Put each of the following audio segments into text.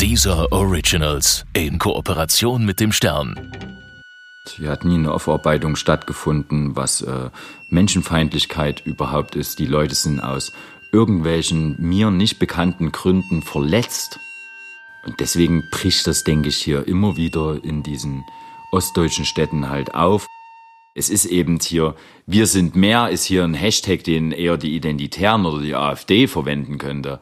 Dieser Originals in Kooperation mit dem Stern. Hier hat nie eine Aufarbeitung stattgefunden, was äh, Menschenfeindlichkeit überhaupt ist. Die Leute sind aus irgendwelchen mir nicht bekannten Gründen verletzt. Und deswegen bricht das, denke ich, hier immer wieder in diesen ostdeutschen Städten halt auf. Es ist eben hier, wir sind mehr, ist hier ein Hashtag, den eher die Identitären oder die AfD verwenden könnte.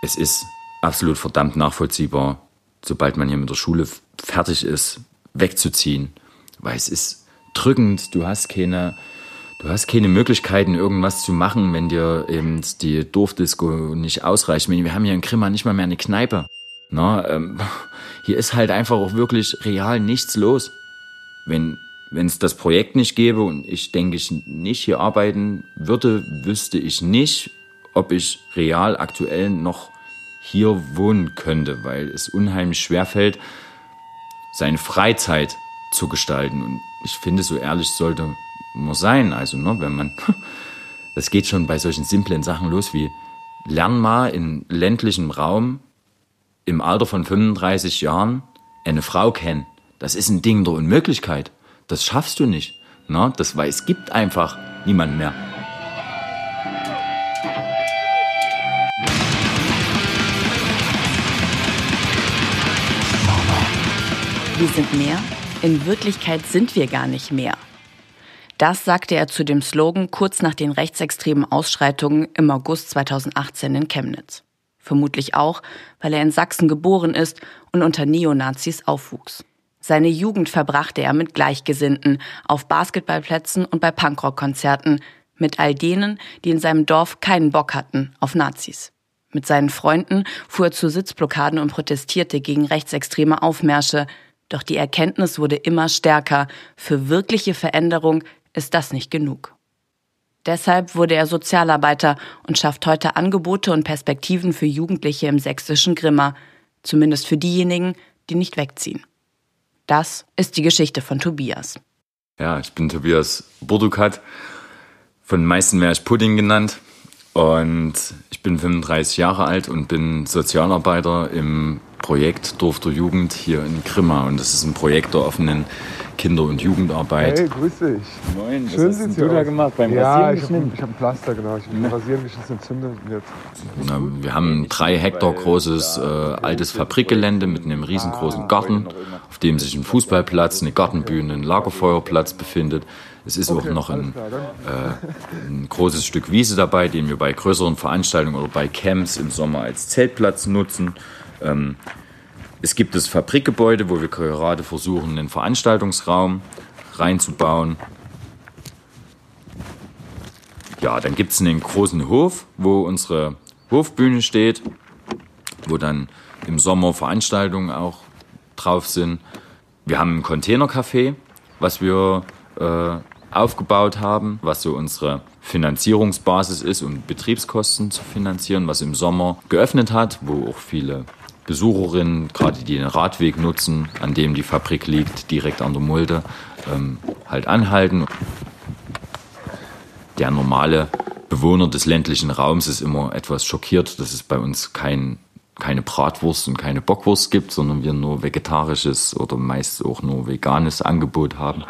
Es ist absolut verdammt nachvollziehbar, sobald man hier mit der Schule fertig ist, wegzuziehen. Weil es ist drückend, du hast keine, du hast keine Möglichkeiten, irgendwas zu machen, wenn dir eben die Dorfdisco nicht ausreicht. Wir haben hier in Grimma nicht mal mehr eine Kneipe. Na, ähm, hier ist halt einfach auch wirklich real nichts los. Wenn wenn es das Projekt nicht gäbe und ich denke ich nicht hier arbeiten würde, wüsste ich nicht, ob ich real aktuell noch hier wohnen könnte, weil es unheimlich schwer fällt, seine Freizeit zu gestalten. Und ich finde, so ehrlich sollte man sein. Also, ne, wenn man, das geht schon bei solchen simplen Sachen los wie, lern mal in ländlichem Raum im Alter von 35 Jahren eine Frau kennen. Das ist ein Ding der Unmöglichkeit. Das schaffst du nicht. Na, das, weil es gibt einfach niemanden mehr. Wir sind mehr? In Wirklichkeit sind wir gar nicht mehr. Das sagte er zu dem Slogan kurz nach den rechtsextremen Ausschreitungen im August 2018 in Chemnitz. Vermutlich auch, weil er in Sachsen geboren ist und unter Neonazis aufwuchs. Seine Jugend verbrachte er mit Gleichgesinnten, auf Basketballplätzen und bei Punkrock-Konzerten, mit all denen, die in seinem Dorf keinen Bock hatten auf Nazis. Mit seinen Freunden fuhr er zu Sitzblockaden und protestierte gegen rechtsextreme Aufmärsche. Doch die Erkenntnis wurde immer stärker. Für wirkliche Veränderung ist das nicht genug. Deshalb wurde er Sozialarbeiter und schafft heute Angebote und Perspektiven für Jugendliche im sächsischen Grimma. Zumindest für diejenigen, die nicht wegziehen. Das ist die Geschichte von Tobias. Ja, ich bin Tobias Burdukat. Von den meisten wäre ich Pudding genannt. Und ich bin 35 Jahre alt und bin Sozialarbeiter im Projekt Dorf der Jugend hier in Grimma. Und das ist ein Projekt der offenen Kinder- und Jugendarbeit. Hey, grüß dich. Moin, Schön was hast du da gemacht? Beim ja, Rasieren ich habe hab ein Pflaster, genau. Ich habe Rasieren geschnitten, entzündet jetzt. Na, Wir haben ein drei Hektar großes äh, altes Fabrikgelände mit einem riesengroßen Garten, auf dem sich ein Fußballplatz, eine Gartenbühne, ein Lagerfeuerplatz befindet. Es ist auch Okay, noch ein, äh, ein großes Stück Wiese dabei, den wir bei größeren Veranstaltungen oder bei Camps im Sommer als Zeltplatz nutzen. Ähm, es gibt das Fabrikgebäude, wo wir gerade versuchen, einen Veranstaltungsraum reinzubauen. Ja, dann gibt es einen großen Hof, wo unsere Hofbühne steht, wo dann im Sommer Veranstaltungen auch drauf sind. Wir haben ein Containercafé, was wir äh, aufgebaut haben, was so unsere Finanzierungsbasis ist, um Betriebskosten zu finanzieren, was im Sommer geöffnet hat, wo auch viele Besucherinnen, gerade die den Radweg nutzen, an dem die Fabrik liegt, direkt an der Mulde, ähm, halt anhalten. Der normale Bewohner des ländlichen Raums ist immer etwas schockiert, dass es bei uns kein, keine Bratwurst und keine Bockwurst gibt, sondern wir nur vegetarisches oder meist auch nur veganes Angebot haben.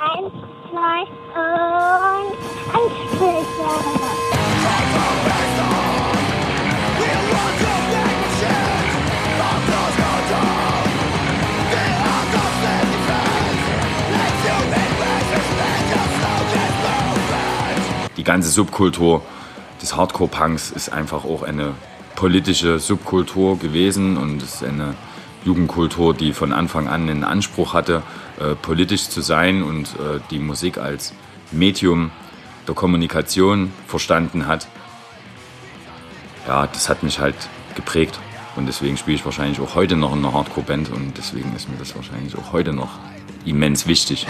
Ganze Subkultur des Hardcore-Punks ist einfach auch eine politische Subkultur gewesen und ist eine Jugendkultur, die von Anfang an den Anspruch hatte, äh, politisch zu sein und äh, die Musik als Medium der Kommunikation verstanden hat. Ja, das hat mich halt geprägt und deswegen spiele ich wahrscheinlich auch heute noch in einer Hardcore-Band und deswegen ist mir das wahrscheinlich auch heute noch immens wichtig.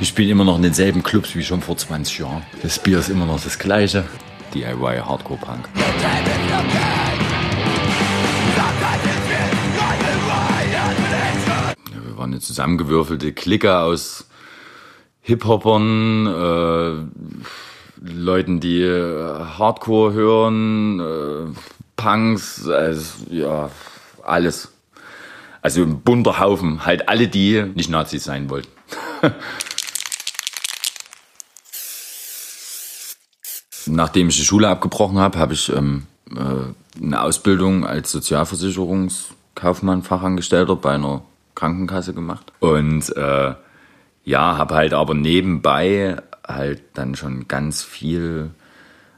Ich spiele immer noch in denselben Clubs wie schon vor 20 Jahren. Das Bier ist immer noch das gleiche. DIY Hardcore Punk. Wir waren eine zusammengewürfelte Clique aus Hip-Hoppern, äh, Leuten, die äh, Hardcore hören, äh, Punks, also, ja, alles. Also ein bunter Haufen, halt alle, die nicht Nazis sein wollten. Nachdem ich die Schule abgebrochen habe, habe ich ähm, äh, eine Ausbildung als Sozialversicherungskaufmann, Fachangestellter bei einer Krankenkasse gemacht. Und äh, ja, habe halt aber nebenbei halt dann schon ganz viel,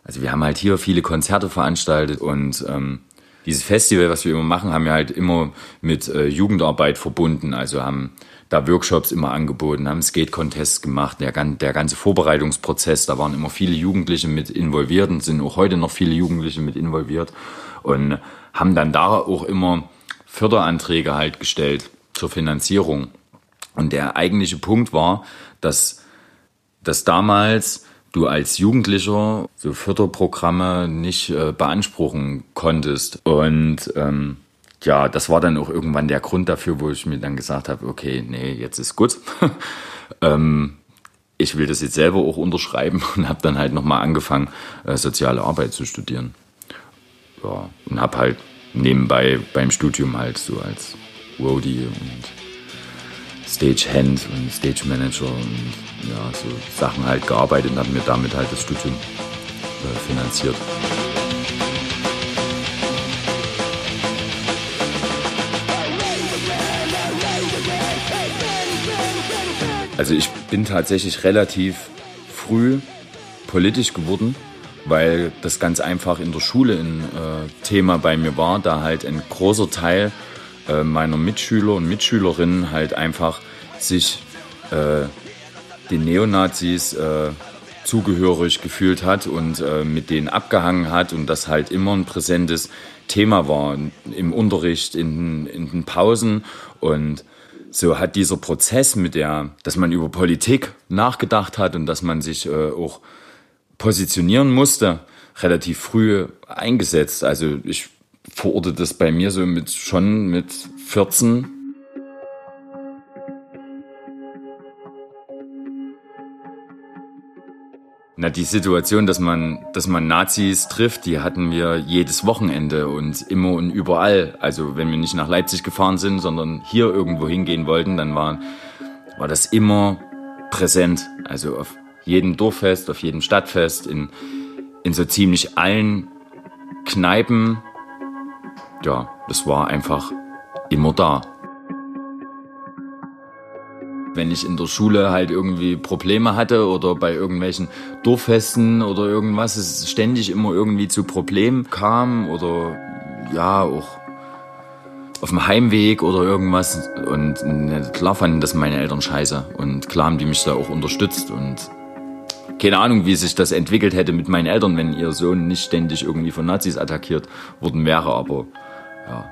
also wir haben halt hier viele Konzerte veranstaltet und ähm, dieses Festival, was wir immer machen, haben wir halt immer mit äh, Jugendarbeit verbunden. Also haben da Workshops immer angeboten, haben Skate-Contests gemacht, der, der ganze Vorbereitungsprozess, da waren immer viele Jugendliche mit involviert und sind auch heute noch viele Jugendliche mit involviert und haben dann da auch immer Förderanträge halt gestellt zur Finanzierung. Und der eigentliche Punkt war, dass, dass damals du als Jugendlicher so Förderprogramme nicht äh, beanspruchen konntest. Und ähm, ja, das war dann auch irgendwann der Grund dafür, wo ich mir dann gesagt habe, okay, nee, jetzt ist gut. ähm, ich will das jetzt selber auch unterschreiben und habe dann halt nochmal angefangen, äh, soziale Arbeit zu studieren. Ja, und habe halt nebenbei beim Studium halt so als Roadie und Stagehand und Stage Manager und ja, so Sachen halt gearbeitet und habe mir damit halt das Studium äh, finanziert. Also ich bin tatsächlich relativ früh politisch geworden, weil das ganz einfach in der Schule ein äh, Thema bei mir war, da halt ein großer Teil äh, meiner Mitschüler und Mitschülerinnen halt einfach sich äh, den Neonazis äh, zugehörig gefühlt hat und äh, mit denen abgehangen hat und das halt immer ein präsentes Thema war im Unterricht, in, in den Pausen. Und so hat dieser Prozess mit der, dass man über Politik nachgedacht hat und dass man sich äh, auch positionieren musste, relativ früh eingesetzt. Also ich verorte das bei mir so mit schon mit 14 Na, die Situation, dass man, dass man Nazis trifft, die hatten wir jedes Wochenende und immer und überall. Also wenn wir nicht nach Leipzig gefahren sind, sondern hier irgendwo hingehen wollten, dann war, war das immer präsent. Also auf jedem Dorffest, auf jedem Stadtfest, in, in so ziemlich allen Kneipen. Ja, das war einfach immer da wenn ich in der Schule halt irgendwie Probleme hatte oder bei irgendwelchen Dorffesten oder irgendwas, es ständig immer irgendwie zu Problemen kam oder ja auch auf dem Heimweg oder irgendwas und klar fanden das meine Eltern scheiße und klar haben die mich da auch unterstützt und keine Ahnung, wie sich das entwickelt hätte mit meinen Eltern, wenn ihr Sohn nicht ständig irgendwie von Nazis attackiert worden wäre, aber ja.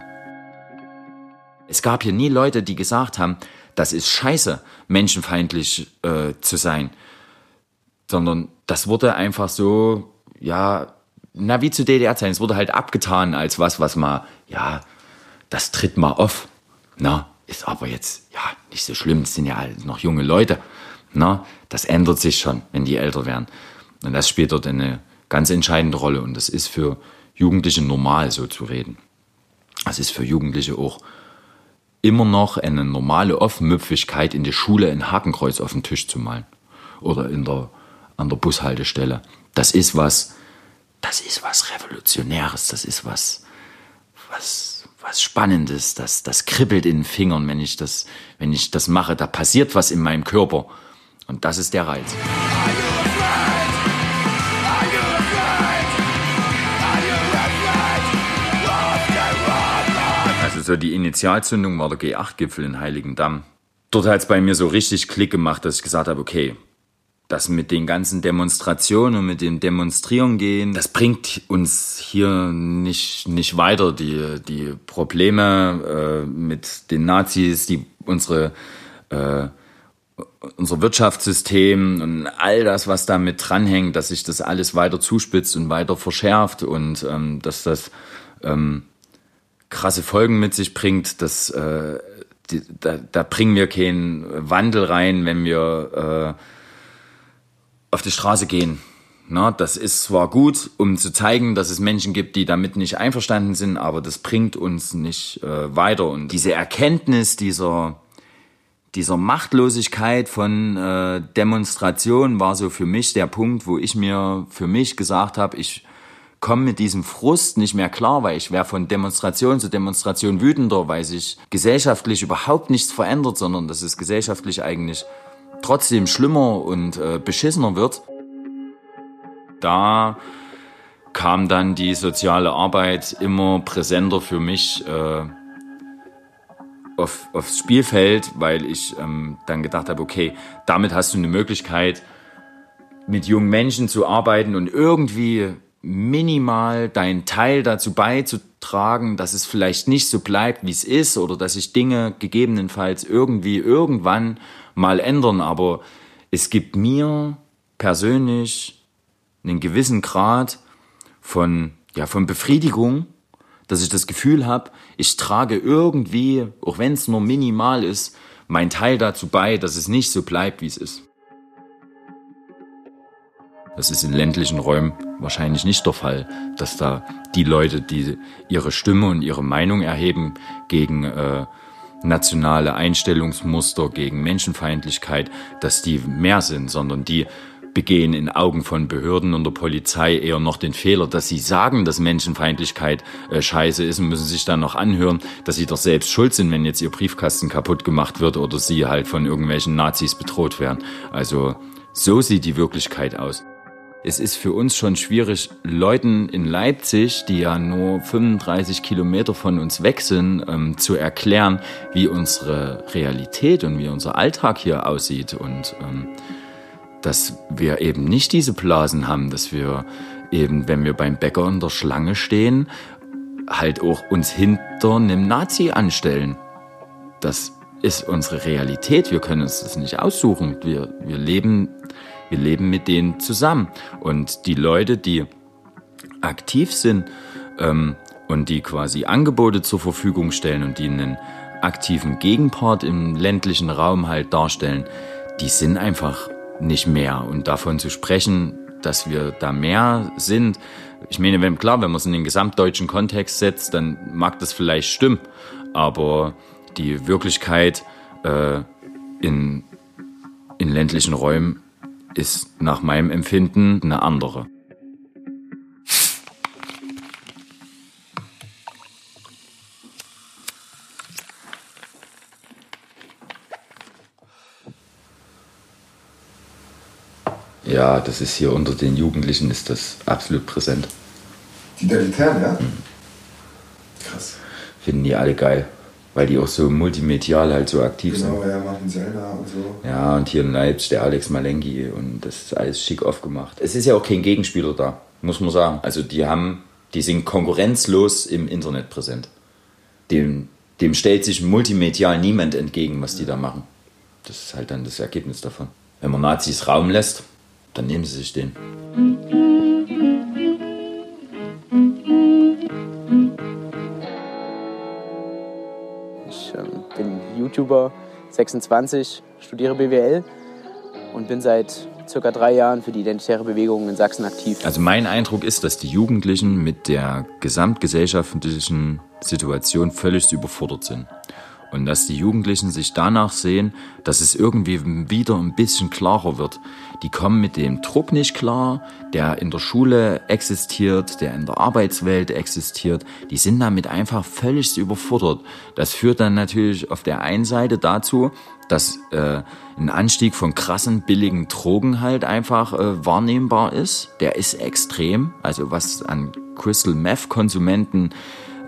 Es gab hier nie Leute, die gesagt haben, das ist scheiße, menschenfeindlich äh, zu sein. Sondern das wurde einfach so, ja, na, wie zu DDR-Zeiten. Es wurde halt abgetan als was, was mal, ja, das tritt mal auf. Na, ist aber jetzt, ja, nicht so schlimm. Es sind ja noch junge Leute. Na, das ändert sich schon, wenn die älter werden. Und das spielt dort eine ganz entscheidende Rolle. Und das ist für Jugendliche normal, so zu reden. Das ist für Jugendliche auch immer noch eine normale Offenmüpfigkeit in der Schule ein Hakenkreuz auf den Tisch zu malen. Oder in der, an der Bushaltestelle. Das ist was, das ist was Revolutionäres, das ist was, was, was Spannendes, das, das kribbelt in den Fingern, wenn ich das, wenn ich das mache. Da passiert was in meinem Körper. Und das ist der Reiz. So die Initialzündung war der G8-Gipfel in Heiligendamm. Dort hat es bei mir so richtig Klick gemacht, dass ich gesagt habe, okay, das mit den ganzen Demonstrationen und mit dem Demonstrieren gehen, das bringt uns hier nicht, nicht weiter. Die, die Probleme äh, mit den Nazis, die unsere, äh, unser Wirtschaftssystem und all das, was damit dranhängt, dass sich das alles weiter zuspitzt und weiter verschärft und ähm, dass das ähm, krasse Folgen mit sich bringt. Das, äh, die, da, da bringen wir keinen Wandel rein, wenn wir äh, auf die Straße gehen. Na, das ist zwar gut, um zu zeigen, dass es Menschen gibt, die damit nicht einverstanden sind, aber das bringt uns nicht äh, weiter. Und diese Erkenntnis dieser, dieser Machtlosigkeit von äh, Demonstration war so für mich der Punkt, wo ich mir für mich gesagt habe, ich komme mit diesem Frust nicht mehr klar, weil ich wäre von Demonstration zu Demonstration wütender, weil sich gesellschaftlich überhaupt nichts verändert, sondern dass es gesellschaftlich eigentlich trotzdem schlimmer und äh, beschissener wird. Da kam dann die soziale Arbeit immer präsenter für mich äh, auf, aufs Spielfeld, weil ich ähm, dann gedacht habe, okay, damit hast du eine Möglichkeit, mit jungen Menschen zu arbeiten und irgendwie minimal deinen Teil dazu beizutragen, dass es vielleicht nicht so bleibt, wie es ist oder dass sich Dinge gegebenenfalls irgendwie irgendwann mal ändern. Aber es gibt mir persönlich einen gewissen Grad von, ja, von Befriedigung, dass ich das Gefühl habe, ich trage irgendwie, auch wenn es nur minimal ist, mein Teil dazu bei, dass es nicht so bleibt, wie es ist. Das ist in ländlichen Räumen wahrscheinlich nicht der Fall, dass da die Leute, die ihre Stimme und ihre Meinung erheben gegen äh, nationale Einstellungsmuster, gegen Menschenfeindlichkeit, dass die mehr sind, sondern die begehen in Augen von Behörden und der Polizei eher noch den Fehler, dass sie sagen, dass Menschenfeindlichkeit äh, scheiße ist und müssen sich dann noch anhören, dass sie doch selbst schuld sind, wenn jetzt ihr Briefkasten kaputt gemacht wird oder sie halt von irgendwelchen Nazis bedroht werden. Also so sieht die Wirklichkeit aus. Es ist für uns schon schwierig, Leuten in Leipzig, die ja nur 35 Kilometer von uns weg sind, ähm, zu erklären, wie unsere Realität und wie unser Alltag hier aussieht. Und ähm, dass wir eben nicht diese Blasen haben, dass wir eben, wenn wir beim Bäcker in der Schlange stehen, halt auch uns hinter einem Nazi anstellen. Das ist unsere Realität. Wir können uns das nicht aussuchen. Wir, wir, leben, wir leben mit denen zusammen. Und die Leute, die aktiv sind ähm, und die quasi Angebote zur Verfügung stellen und die einen aktiven Gegenpart im ländlichen Raum halt darstellen, die sind einfach nicht mehr. Und davon zu sprechen, dass wir da mehr sind, ich meine, wenn, klar, wenn man es in den gesamtdeutschen Kontext setzt, dann mag das vielleicht stimmen. Aber die Wirklichkeit äh, in, in ländlichen Räumen ist nach meinem Empfinden eine andere. Ja, das ist hier unter den Jugendlichen ist das absolut präsent. Die Identitären, ja? Mhm. Krass. Finden die alle geil. Weil die auch so multimedial halt so aktiv genau, sind. Genau, ja, Martin Sellner und so. Ja, und hier in Leipzig der Alex Malengi und das ist alles schick aufgemacht. Es ist ja auch kein Gegenspieler da, muss man sagen. Also die haben, die sind konkurrenzlos im Internet präsent. Dem, dem stellt sich multimedial niemand entgegen, was die da machen. Das ist halt dann das Ergebnis davon. Wenn man Nazis Raum lässt, dann nehmen Sie sich den. Ich ähm, bin YouTuber, 26, studiere BWL und bin seit circa drei Jahren für die identitäre Bewegung in Sachsen aktiv. Also mein Eindruck ist, dass die Jugendlichen mit der gesamtgesellschaftlichen Situation völlig überfordert sind. Und dass die Jugendlichen sich danach sehen, dass es irgendwie wieder ein bisschen klarer wird. Die kommen mit dem Druck nicht klar, der in der Schule existiert, der in der Arbeitswelt existiert. Die sind damit einfach völlig überfordert. Das führt dann natürlich auf der einen Seite dazu, dass äh, ein Anstieg von krassen, billigen Drogen halt einfach äh, wahrnehmbar ist. Der ist extrem. Also was an Crystal Meth Konsumenten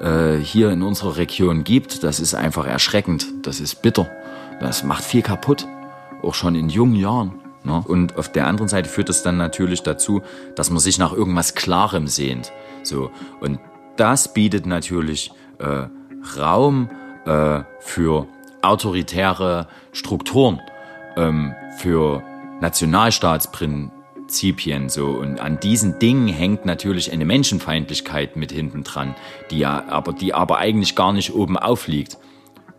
äh, hier in unserer Region gibt, das ist einfach erschreckend. Das ist bitter. Das macht viel kaputt. Auch schon in jungen Jahren. Ne? Und auf der anderen Seite führt es dann natürlich dazu, dass man sich nach irgendwas Klarem sehnt. So. Und das bietet natürlich äh, Raum äh, für autoritäre Strukturen, ähm, für Nationalstaatsprinzipien Prinzipien so und an diesen Dingen hängt natürlich eine Menschenfeindlichkeit mit hinten dran, die ja aber die aber eigentlich gar nicht oben aufliegt.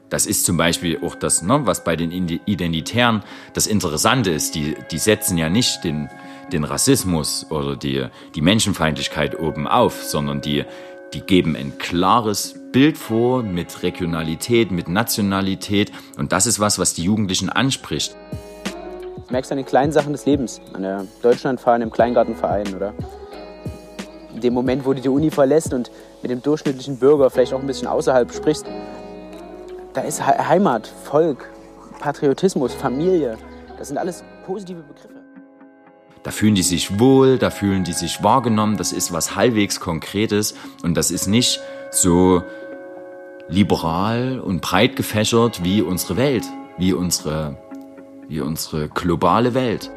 Das ist zum Beispiel auch das, ne, was bei den Identitären das Interessante ist. Die, die setzen ja nicht den, den Rassismus oder die, die Menschenfeindlichkeit oben auf, sondern die, die geben ein klares Bild vor mit Regionalität, mit Nationalität. Und das ist was, was die Jugendlichen anspricht. Du merkst an den kleinen Sachen des Lebens, an der Deutschlandfahne im Kleingartenverein oder in dem Moment, wo du die Uni verlässt und mit dem durchschnittlichen Bürger vielleicht auch ein bisschen außerhalb sprichst. Da ist Heimat, Volk, Patriotismus, Familie. Das sind alles positive Begriffe. Da fühlen die sich wohl, da fühlen die sich wahrgenommen. Das ist was halbwegs Konkretes und das ist nicht so liberal und breit gefächert wie unsere Welt, wie unsere, wie unsere globale Welt.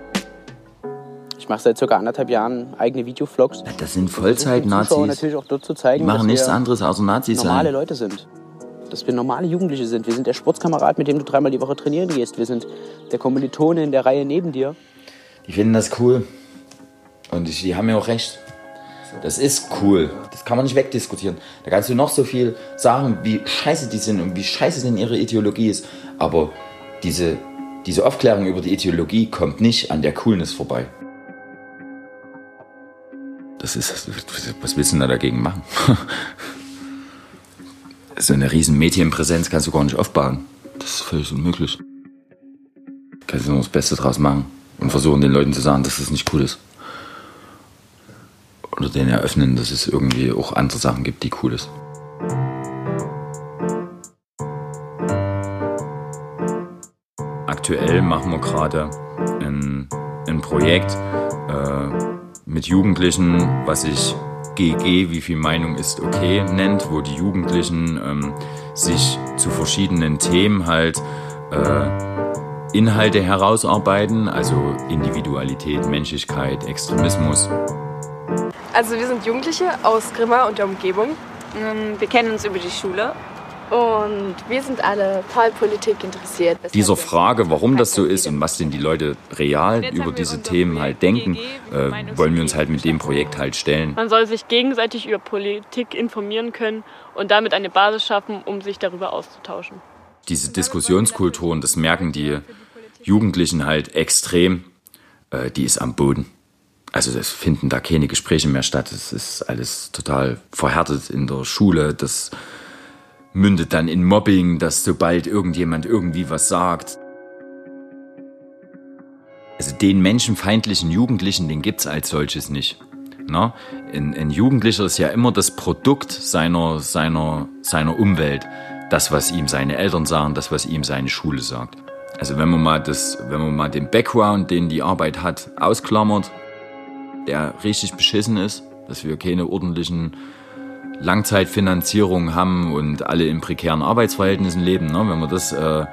Ich mache seit circa anderthalb Jahren eigene Videovlogs. Das sind Vollzeit-Nazis. Die machen nichts anderes außer Nazis normale sein. Leute sind. Dass wir normale Jugendliche sind. Wir sind der Sportskamerad, mit dem du dreimal die Woche trainieren gehst. Wir sind der Kommilitone in der Reihe neben dir. Die finden das cool. Und die, die haben ja auch recht. Das ist cool. Das kann man nicht wegdiskutieren. Da kannst du noch so viel sagen, wie scheiße die sind und wie scheiße denn ihre Ideologie ist. Aber diese, diese Aufklärung über die Ideologie kommt nicht an der Coolness vorbei. Das ist, was willst du da dagegen machen? so eine riesen Medienpräsenz kannst du gar nicht aufbauen. Das ist völlig unmöglich. Kannst du nur das Beste draus machen und versuchen den Leuten zu sagen, dass das nicht cool ist. Oder denen eröffnen, dass es irgendwie auch andere Sachen gibt, die cool ist. Aktuell machen wir gerade ein, ein Projekt äh, mit Jugendlichen, was sich GG, wie viel Meinung ist okay, nennt, wo die Jugendlichen ähm, sich zu verschiedenen Themen halt äh, Inhalte herausarbeiten, also Individualität, Menschlichkeit, Extremismus. Also wir sind Jugendliche aus Grimma und der Umgebung. Ähm, Wir kennen uns über die Schule. Und wir sind alle Wahlpolitik interessiert. weshalb Dieser wir- Frage, warum das so ist und was denn die Leute real über diese Themen halt denken, äh, wollen wir uns halt mit dem Projekt halt stellen. Man soll sich gegenseitig über Politik informieren können und damit eine Basis schaffen, um sich darüber auszutauschen. Diese Diskussionskultur, und das merken die Jugendlichen halt extrem, äh, die ist am Boden. Also es finden da keine Gespräche mehr statt. Es ist alles total verhärtet in der Schule. Das mündet dann in Mobbing, dass sobald irgendjemand irgendwie was sagt. Also den menschenfeindlichen Jugendlichen, den gibt's als solches nicht. Na? Ein, ein Jugendlicher ist ja immer das Produkt seiner, seiner, seiner Umwelt. Das, was ihm seine Eltern sagen, das, was ihm seine Schule sagt. Also wenn man mal das, wenn man mal den Background, den die Arbeit hat, ausklammert, der richtig beschissen ist, dass wir keine ordentlichen Langzeitfinanzierungen haben und alle in prekären Arbeitsverhältnissen leben. Ne? Wenn man das, äh,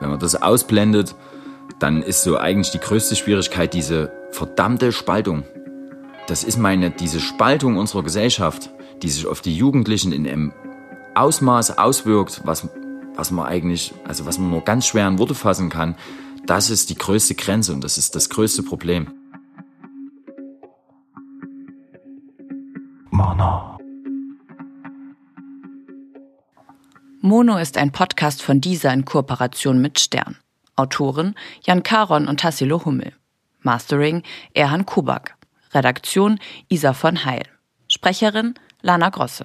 wenn man das ausblendet, dann ist so eigentlich die größte Schwierigkeit diese verdammte Spaltung. Das ist meine, diese Spaltung unserer Gesellschaft, die sich auf die Jugendlichen in einem Ausmaß auswirkt, was, was man eigentlich, also was man nur ganz schwer in Worte fassen kann. Das ist die größte Grenze und das ist das größte Problem. Mono ist ein Podcast von dieser in Kooperation mit Stern. Autoren Jan Karon und Tassilo Hummel. Mastering Erhan Kubak. Redaktion Isa von Heil. Sprecherin Lana Grosse.